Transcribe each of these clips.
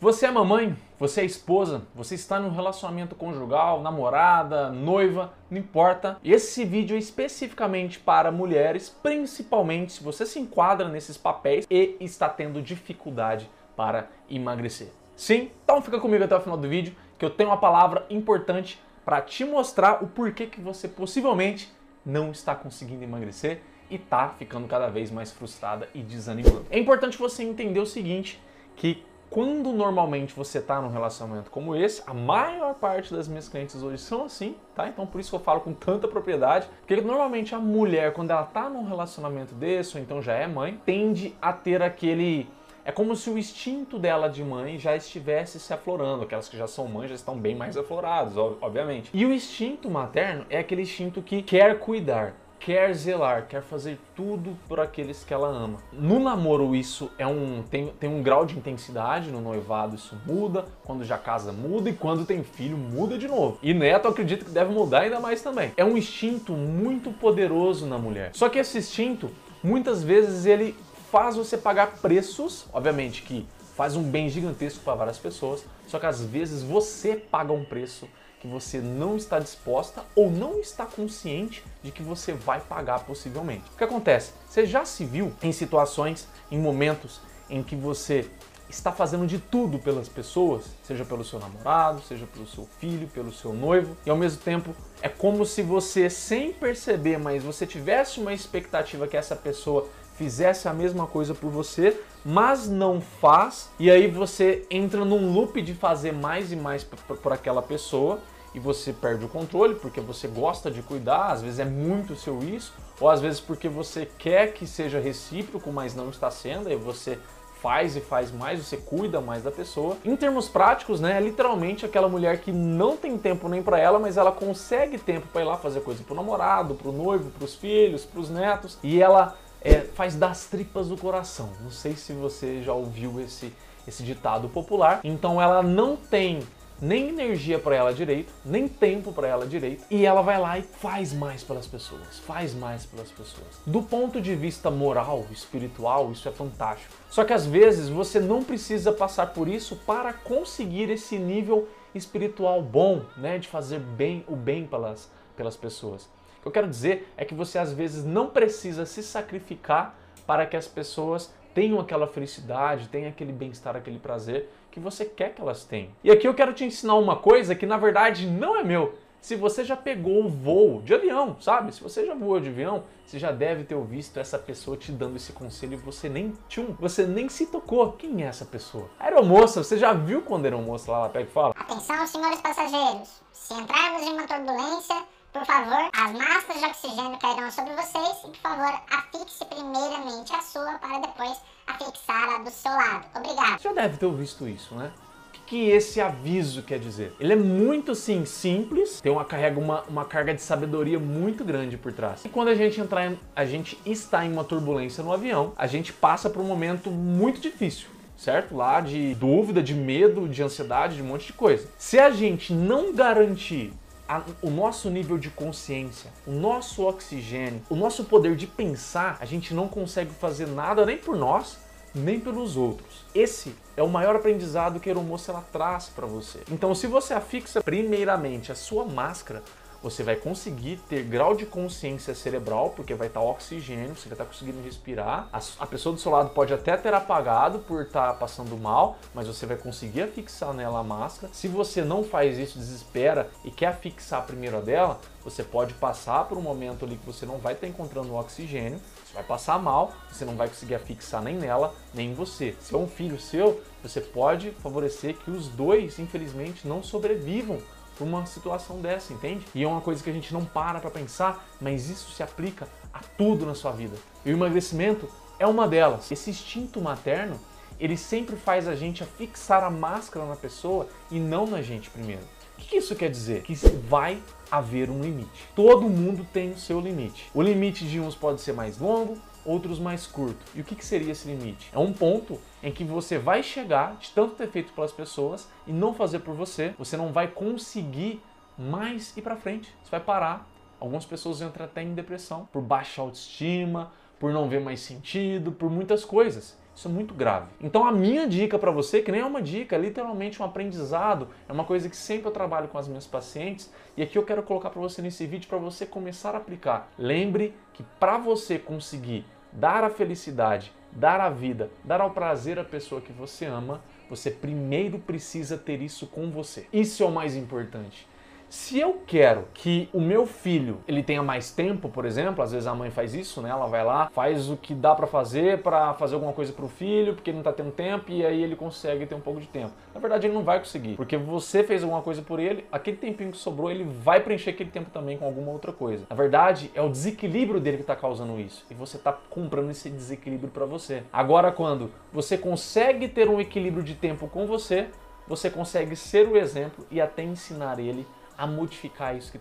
Você é mamãe, você é esposa, você está num relacionamento conjugal, namorada, noiva, não importa. Esse vídeo é especificamente para mulheres, principalmente se você se enquadra nesses papéis e está tendo dificuldade para emagrecer. Sim? Então fica comigo até o final do vídeo que eu tenho uma palavra importante para te mostrar o porquê que você possivelmente não está conseguindo emagrecer e está ficando cada vez mais frustrada e desanimando. É importante você entender o seguinte, que quando normalmente você está num relacionamento como esse, a maior parte das minhas clientes hoje são assim, tá? Então por isso que eu falo com tanta propriedade, porque normalmente a mulher, quando ela está num relacionamento desse, ou então já é mãe, tende a ter aquele é como se o instinto dela de mãe já estivesse se aflorando. Aquelas que já são mães já estão bem mais afloradas, obviamente. E o instinto materno é aquele instinto que quer cuidar, quer zelar, quer fazer tudo por aqueles que ela ama. No namoro isso é um tem, tem um grau de intensidade, no noivado isso muda, quando já casa muda e quando tem filho muda de novo. E neto acredito que deve mudar ainda mais também. É um instinto muito poderoso na mulher. Só que esse instinto muitas vezes ele faz você pagar preços, obviamente que faz um bem gigantesco para várias pessoas, só que às vezes você paga um preço que você não está disposta ou não está consciente de que você vai pagar possivelmente. O que acontece? Você já se viu em situações, em momentos em que você está fazendo de tudo pelas pessoas, seja pelo seu namorado, seja pelo seu filho, pelo seu noivo, e ao mesmo tempo é como se você, sem perceber, mas você tivesse uma expectativa que essa pessoa fizesse a mesma coisa por você, mas não faz, e aí você entra num loop de fazer mais e mais por aquela pessoa e você perde o controle porque você gosta de cuidar, às vezes é muito seu isso, ou às vezes porque você quer que seja recíproco, mas não está sendo, e você faz e faz mais, você cuida mais da pessoa. Em termos práticos, né, é literalmente aquela mulher que não tem tempo nem para ela, mas ela consegue tempo para ir lá fazer coisa pro namorado, pro noivo, pros filhos, pros netos, e ela é, faz das tripas do coração. Não sei se você já ouviu esse, esse ditado popular. Então ela não tem nem energia para ela direito, nem tempo para ela direito, e ela vai lá e faz mais pelas pessoas, faz mais pelas pessoas. Do ponto de vista moral, espiritual, isso é fantástico. Só que às vezes você não precisa passar por isso para conseguir esse nível espiritual bom, né, de fazer bem o bem pelas pelas pessoas. O que eu quero dizer é que você às vezes não precisa se sacrificar para que as pessoas tenham aquela felicidade, tenham aquele bem-estar, aquele prazer que você quer que elas tenham. E aqui eu quero te ensinar uma coisa que na verdade não é meu. Se você já pegou um voo de avião, sabe? Se você já voou de avião, você já deve ter visto essa pessoa te dando esse conselho e você nem tchum, você nem se tocou. Quem é essa pessoa? A aeromoça, você já viu quando a aeromoça lá ela pega e fala? Atenção, senhores passageiros. Se entrarmos em uma turbulência, por favor, as máscaras de oxigênio cairão sobre vocês e, por favor, afixe primeiramente a sua para depois afixar a do seu lado. Obrigado. Você já deve ter visto isso, né? O que, que esse aviso quer dizer? Ele é muito, sim, simples, tem uma, carrega uma, uma carga de sabedoria muito grande por trás. E quando a gente entrar em, a gente está em uma turbulência no avião, a gente passa por um momento muito difícil certo? Lá de dúvida, de medo, de ansiedade, de um monte de coisa. Se a gente não garantir a, o nosso nível de consciência, o nosso oxigênio, o nosso poder de pensar, a gente não consegue fazer nada nem por nós, nem pelos outros. Esse é o maior aprendizado que a aeromoça ela traz para você. Então, se você afixa primeiramente a sua máscara, você vai conseguir ter grau de consciência cerebral, porque vai estar oxigênio, você vai estar conseguindo respirar. A, a pessoa do seu lado pode até ter apagado por estar passando mal, mas você vai conseguir afixar nela a máscara. Se você não faz isso, desespera e quer afixar primeiro a dela, você pode passar por um momento ali que você não vai estar encontrando o oxigênio, você vai passar mal, você não vai conseguir afixar nem nela, nem em você. Se é um filho seu, você pode favorecer que os dois, infelizmente, não sobrevivam por uma situação dessa, entende? E é uma coisa que a gente não para para pensar, mas isso se aplica a tudo na sua vida. E o emagrecimento é uma delas. Esse instinto materno, ele sempre faz a gente fixar a máscara na pessoa e não na gente primeiro. O que isso quer dizer? Que vai haver um limite. Todo mundo tem o seu limite. O limite de uns pode ser mais longo, outros mais curto. E o que, que seria esse limite? É um ponto em que você vai chegar de tanto ter feito pelas pessoas e não fazer por você, você não vai conseguir mais ir para frente. Você vai parar. Algumas pessoas entram até em depressão por baixa autoestima, por não ver mais sentido, por muitas coisas. Isso é muito grave. Então a minha dica para você, que nem é uma dica, é literalmente um aprendizado, é uma coisa que sempre eu trabalho com as minhas pacientes e aqui eu quero colocar para você nesse vídeo para você começar a aplicar. Lembre que para você conseguir dar a felicidade, dar a vida, dar ao prazer à pessoa que você ama, você primeiro precisa ter isso com você. Isso é o mais importante. Se eu quero que o meu filho ele tenha mais tempo, por exemplo, às vezes a mãe faz isso, né? Ela vai lá, faz o que dá para fazer para fazer alguma coisa para o filho, porque ele não tá tendo tempo e aí ele consegue ter um pouco de tempo. Na verdade, ele não vai conseguir, porque você fez alguma coisa por ele, aquele tempinho que sobrou, ele vai preencher aquele tempo também com alguma outra coisa. Na verdade, é o desequilíbrio dele que tá causando isso e você tá comprando esse desequilíbrio para você. Agora quando você consegue ter um equilíbrio de tempo com você, você consegue ser o exemplo e até ensinar ele a modificar isso que,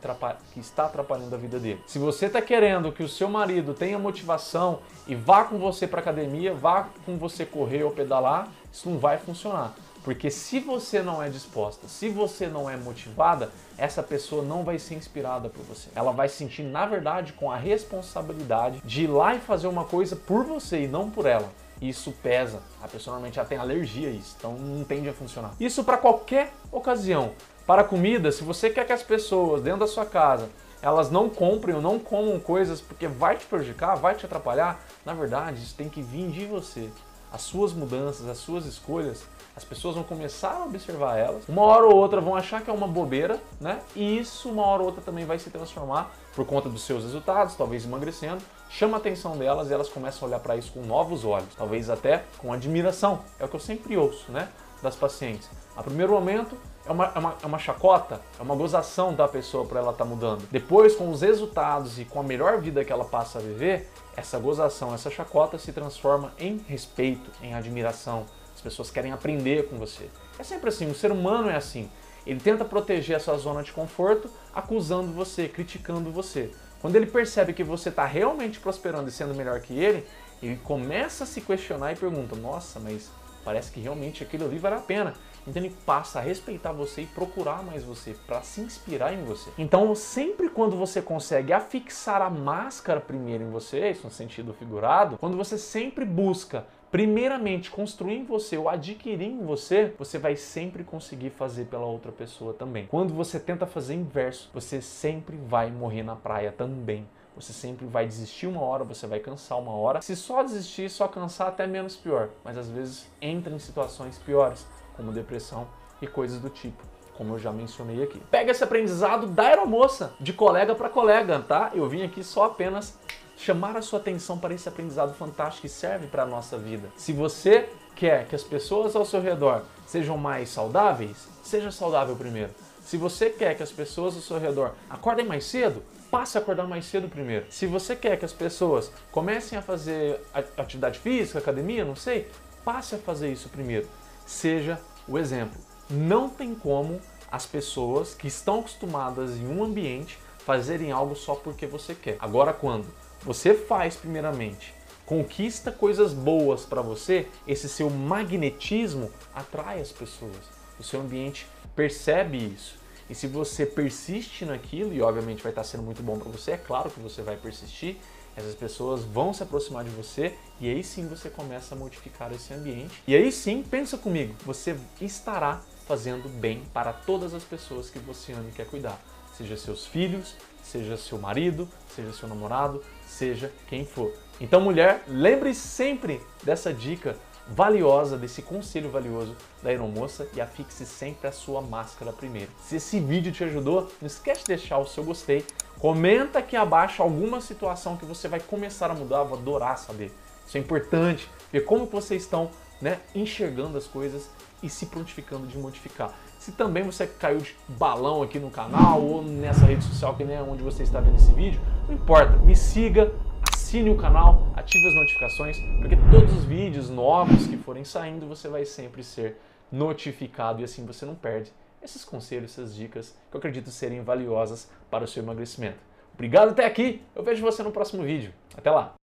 que está atrapalhando a vida dele. Se você está querendo que o seu marido tenha motivação e vá com você para academia, vá com você correr ou pedalar, isso não vai funcionar. Porque se você não é disposta, se você não é motivada, essa pessoa não vai ser inspirada por você. Ela vai sentir, na verdade, com a responsabilidade de ir lá e fazer uma coisa por você e não por ela. Isso pesa. A pessoa normalmente já tem alergia a isso, então não tende a funcionar. Isso para qualquer ocasião. Para comida, se você quer que as pessoas dentro da sua casa elas não comprem ou não comam coisas porque vai te prejudicar, vai te atrapalhar, na verdade isso tem que vir de você. As suas mudanças, as suas escolhas, as pessoas vão começar a observar elas. Uma hora ou outra vão achar que é uma bobeira, né? E isso uma hora ou outra também vai se transformar por conta dos seus resultados, talvez emagrecendo, chama a atenção delas e elas começam a olhar para isso com novos olhos, talvez até com admiração. É o que eu sempre ouço, né? Das pacientes. A primeiro momento, é uma, é uma, é uma chacota, é uma gozação da pessoa para ela estar tá mudando. Depois, com os resultados e com a melhor vida que ela passa a viver, essa gozação, essa chacota se transforma em respeito, em admiração. As pessoas querem aprender com você. É sempre assim, o ser humano é assim. Ele tenta proteger a sua zona de conforto, acusando você, criticando você. Quando ele percebe que você está realmente prosperando e sendo melhor que ele, ele começa a se questionar e pergunta: Nossa, mas parece que realmente aquilo ali vale a pena. Então ele passa a respeitar você e procurar mais você, para se inspirar em você. Então, sempre quando você consegue afixar a máscara primeiro em você, isso no sentido figurado, quando você sempre busca primeiramente construir em você ou adquirir em você, você vai sempre conseguir fazer pela outra pessoa também. Quando você tenta fazer inverso, você sempre vai morrer na praia também. Você sempre vai desistir uma hora, você vai cansar uma hora. Se só desistir, só cansar, até menos pior. Mas às vezes entra em situações piores como depressão e coisas do tipo, como eu já mencionei aqui. Pega esse aprendizado da aeromoça, de colega para colega, tá? Eu vim aqui só apenas chamar a sua atenção para esse aprendizado fantástico que serve para a nossa vida. Se você quer que as pessoas ao seu redor sejam mais saudáveis, seja saudável primeiro. Se você quer que as pessoas ao seu redor acordem mais cedo, passe a acordar mais cedo primeiro. Se você quer que as pessoas comecem a fazer atividade física, academia, não sei, passe a fazer isso primeiro. Seja o exemplo. Não tem como as pessoas que estão acostumadas em um ambiente fazerem algo só porque você quer. Agora, quando você faz primeiramente, conquista coisas boas para você, esse seu magnetismo atrai as pessoas. O seu ambiente percebe isso. E se você persiste naquilo, e obviamente vai estar sendo muito bom para você, é claro que você vai persistir, essas pessoas vão se aproximar de você e aí sim você começa a modificar esse ambiente. E aí sim, pensa comigo, você estará fazendo bem para todas as pessoas que você ama e quer cuidar. seja seus filhos, seja seu marido, seja seu namorado, seja quem for. Então, mulher, lembre sempre dessa dica valiosa, desse conselho valioso da aeromoça e afixe sempre a sua máscara primeiro. Se esse vídeo te ajudou, não esquece de deixar o seu gostei, comenta aqui abaixo alguma situação que você vai começar a mudar, eu vou adorar saber. Isso é importante, ver como vocês estão né, enxergando as coisas e se prontificando de modificar. Se também você caiu de balão aqui no canal ou nessa rede social que nem é onde você está vendo esse vídeo, não importa, me siga, assine o canal, ative as notificações, porque todos os vídeos novos que forem saindo você vai sempre ser notificado e assim você não perde esses conselhos, essas dicas que eu acredito serem valiosas para o seu emagrecimento. Obrigado até aqui, eu vejo você no próximo vídeo. Até lá!